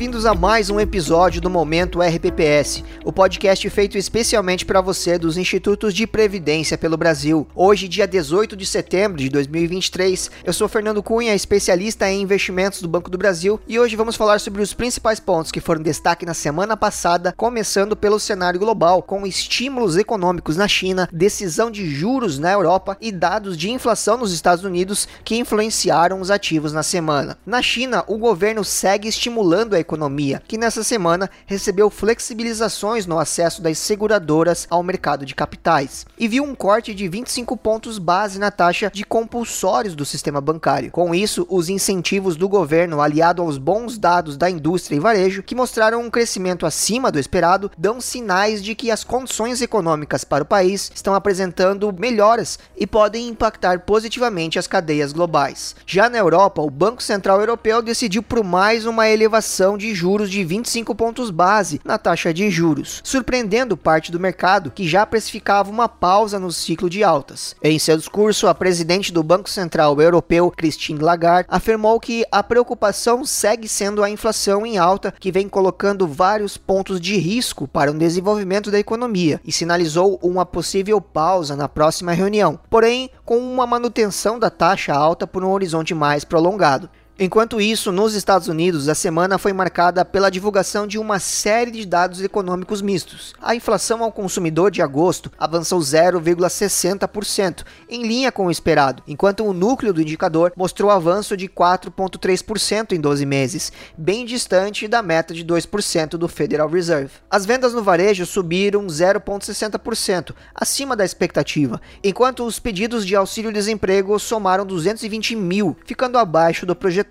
bem-vindos a mais um episódio do Momento RPPS, o podcast feito especialmente para você dos Institutos de Previdência pelo Brasil. Hoje, dia 18 de setembro de 2023, eu sou Fernando Cunha, especialista em investimentos do Banco do Brasil, e hoje vamos falar sobre os principais pontos que foram destaque na semana passada, começando pelo cenário global, com estímulos econômicos na China, decisão de juros na Europa e dados de inflação nos Estados Unidos que influenciaram os ativos na semana. Na China, o governo segue estimulando a economia, que nessa semana recebeu flexibilizações no acesso das seguradoras ao mercado de capitais e viu um corte de 25 pontos base na taxa de compulsórios do sistema bancário. Com isso, os incentivos do governo, aliado aos bons dados da indústria e varejo, que mostraram um crescimento acima do esperado, dão sinais de que as condições econômicas para o país estão apresentando melhoras e podem impactar positivamente as cadeias globais. Já na Europa, o Banco Central Europeu decidiu por mais uma elevação de juros de 25 pontos base na taxa de juros, surpreendendo parte do mercado que já precificava uma pausa no ciclo de altas. Em seu discurso, a presidente do Banco Central Europeu, Christine Lagarde, afirmou que a preocupação segue sendo a inflação em alta, que vem colocando vários pontos de risco para o desenvolvimento da economia, e sinalizou uma possível pausa na próxima reunião, porém com uma manutenção da taxa alta por um horizonte mais prolongado. Enquanto isso, nos Estados Unidos, a semana foi marcada pela divulgação de uma série de dados econômicos mistos. A inflação ao consumidor de agosto avançou 0,60%, em linha com o esperado, enquanto o núcleo do indicador mostrou avanço de 4,3% em 12 meses, bem distante da meta de 2% do Federal Reserve. As vendas no varejo subiram 0,60%, acima da expectativa, enquanto os pedidos de auxílio-desemprego somaram 220 mil, ficando abaixo do projetado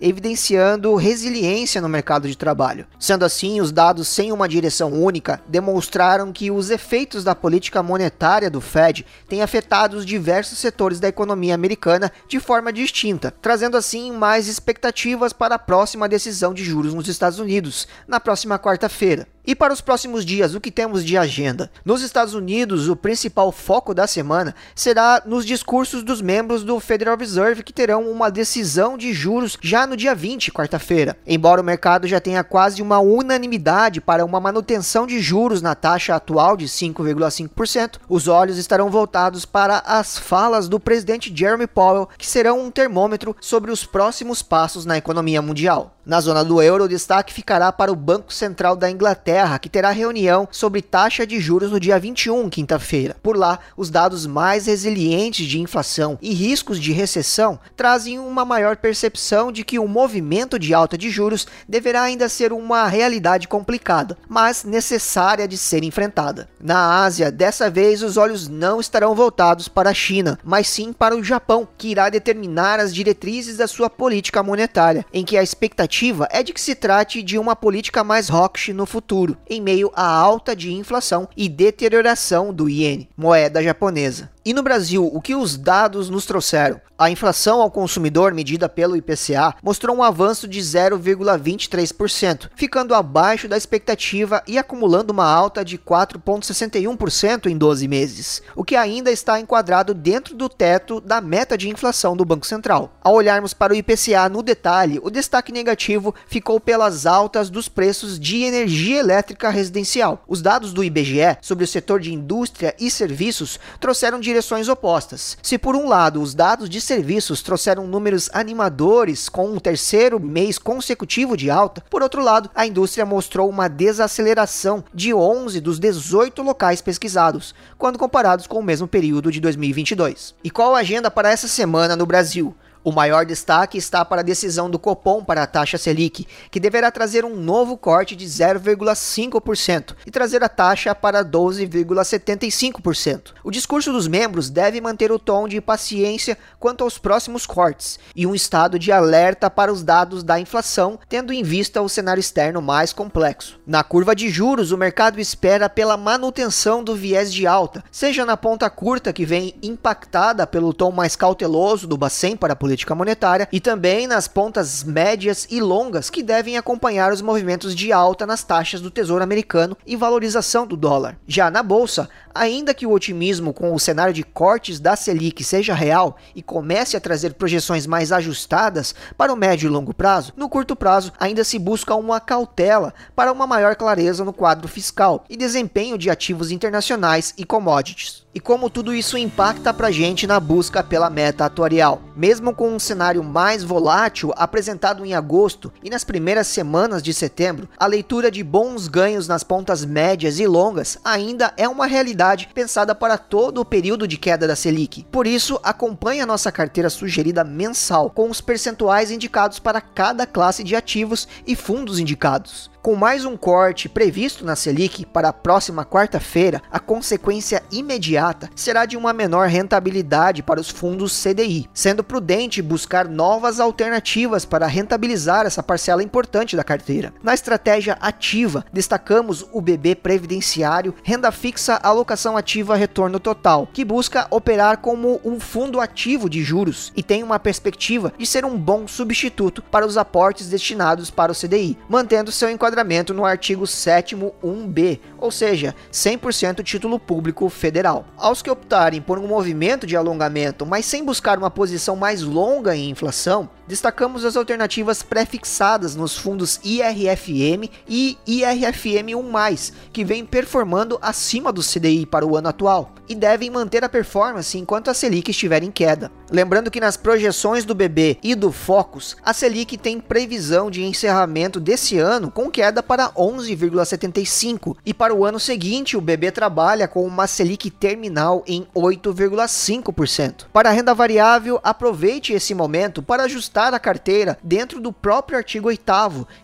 evidenciando resiliência no mercado de trabalho. Sendo assim, os dados sem uma direção única demonstraram que os efeitos da política monetária do Fed têm afetado os diversos setores da economia americana de forma distinta, trazendo assim mais expectativas para a próxima decisão de juros nos Estados Unidos, na próxima quarta-feira. E para os próximos dias, o que temos de agenda? Nos Estados Unidos, o principal foco da semana será nos discursos dos membros do Federal Reserve que terão uma decisão de juros já no dia 20, quarta-feira. Embora o mercado já tenha quase uma unanimidade para uma manutenção de juros na taxa atual de 5,5%, os olhos estarão voltados para as falas do presidente Jeremy Powell, que serão um termômetro sobre os próximos passos na economia mundial. Na zona do euro, o destaque ficará para o Banco Central da Inglaterra, que terá reunião sobre taxa de juros no dia 21, quinta-feira. Por lá, os dados mais resilientes de inflação e riscos de recessão trazem uma maior percepção de que o movimento de alta de juros deverá ainda ser uma realidade complicada, mas necessária de ser enfrentada. Na Ásia, dessa vez os olhos não estarão voltados para a China, mas sim para o Japão, que irá determinar as diretrizes da sua política monetária, em que a expectativa é de que se trate de uma política mais hawkish no futuro, em meio à alta de inflação e deterioração do iene, moeda japonesa. E no Brasil, o que os dados nos trouxeram? A inflação ao consumidor medida pelo IPCA mostrou um avanço de 0,23%, ficando abaixo da expectativa e acumulando uma alta de 4,61% em 12 meses, o que ainda está enquadrado dentro do teto da meta de inflação do Banco Central. Ao olharmos para o IPCA no detalhe, o destaque negativo ficou pelas altas dos preços de energia elétrica residencial. Os dados do IBGE sobre o setor de indústria e serviços trouxeram direções opostas. Se por um lado os dados de serviços trouxeram números animadores com um terceiro mês consecutivo de alta, por outro lado, a indústria mostrou uma desaceleração de 11 dos 18 locais pesquisados, quando comparados com o mesmo período de 2022. E qual a agenda para essa semana no Brasil? O maior destaque está para a decisão do Copom para a taxa Selic, que deverá trazer um novo corte de 0,5% e trazer a taxa para 12,75%. O discurso dos membros deve manter o tom de paciência quanto aos próximos cortes e um estado de alerta para os dados da inflação, tendo em vista o cenário externo mais complexo. Na curva de juros, o mercado espera pela manutenção do viés de alta, seja na ponta curta que vem impactada pelo tom mais cauteloso do Bacen para a política monetária e também nas pontas médias e longas que devem acompanhar os movimentos de alta nas taxas do Tesouro Americano e valorização do dólar. Já na bolsa, ainda que o otimismo com o cenário de cortes da Selic seja real e comece a trazer projeções mais ajustadas para o médio e longo prazo, no curto prazo ainda se busca uma cautela para uma maior clareza no quadro fiscal e desempenho de ativos internacionais e commodities e como tudo isso impacta para a gente na busca pela meta atuarial. Mesmo com um cenário mais volátil apresentado em agosto e nas primeiras semanas de setembro, a leitura de bons ganhos nas pontas médias e longas ainda é uma realidade pensada para todo o período de queda da Selic. Por isso, acompanhe a nossa carteira sugerida mensal com os percentuais indicados para cada classe de ativos e fundos indicados. Com mais um corte previsto na Selic para a próxima quarta-feira, a consequência imediata será de uma menor rentabilidade para os fundos CDI, sendo prudente buscar novas alternativas para rentabilizar essa parcela importante da carteira. Na estratégia ativa, destacamos o BB Previdenciário, renda fixa, alocação ativa, retorno total, que busca operar como um fundo ativo de juros e tem uma perspectiva de ser um bom substituto para os aportes destinados para o CDI, mantendo seu enquadramento enquadramento no artigo 7 1b, ou seja, 100% título público federal. Aos que optarem por um movimento de alongamento, mas sem buscar uma posição mais longa em inflação, destacamos as alternativas prefixadas nos fundos IRFM e IRFM1+, que vêm performando acima do CDI para o ano atual e devem manter a performance enquanto a Selic estiver em queda. Lembrando que nas projeções do BB e do Focus, a Selic tem previsão de encerramento desse ano com queda para 11,75 e para o ano seguinte o BB trabalha com uma Selic terminal em 8,5%. Para a renda variável, aproveite esse momento para ajustar a carteira dentro do próprio artigo 8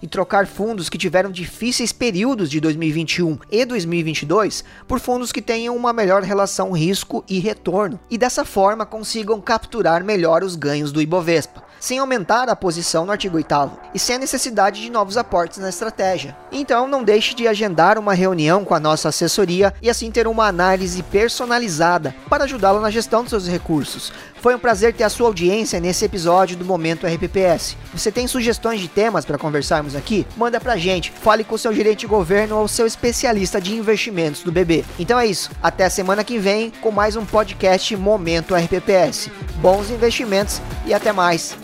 e trocar fundos que tiveram difíceis períodos de 2021 e 2022 por fundos que tenham uma melhor relação risco e retorno, e dessa forma consigam capturar melhor os ganhos do Ibovespa, sem aumentar a posição no artigo 8 e sem a necessidade de novos aportes na estratégia. Então não deixe de agendar uma reunião com a nossa assessoria e assim ter uma análise personalizada para ajudá-lo na gestão dos seus recursos. Foi um prazer ter a sua audiência nesse episódio do Momento RPPS. Você tem sugestões de temas para conversarmos aqui? Manda pra gente. Fale com o seu gerente de governo ou seu especialista de investimentos do BB. Então é isso. Até semana que vem com mais um podcast Momento RPPS. Bons investimentos e até mais.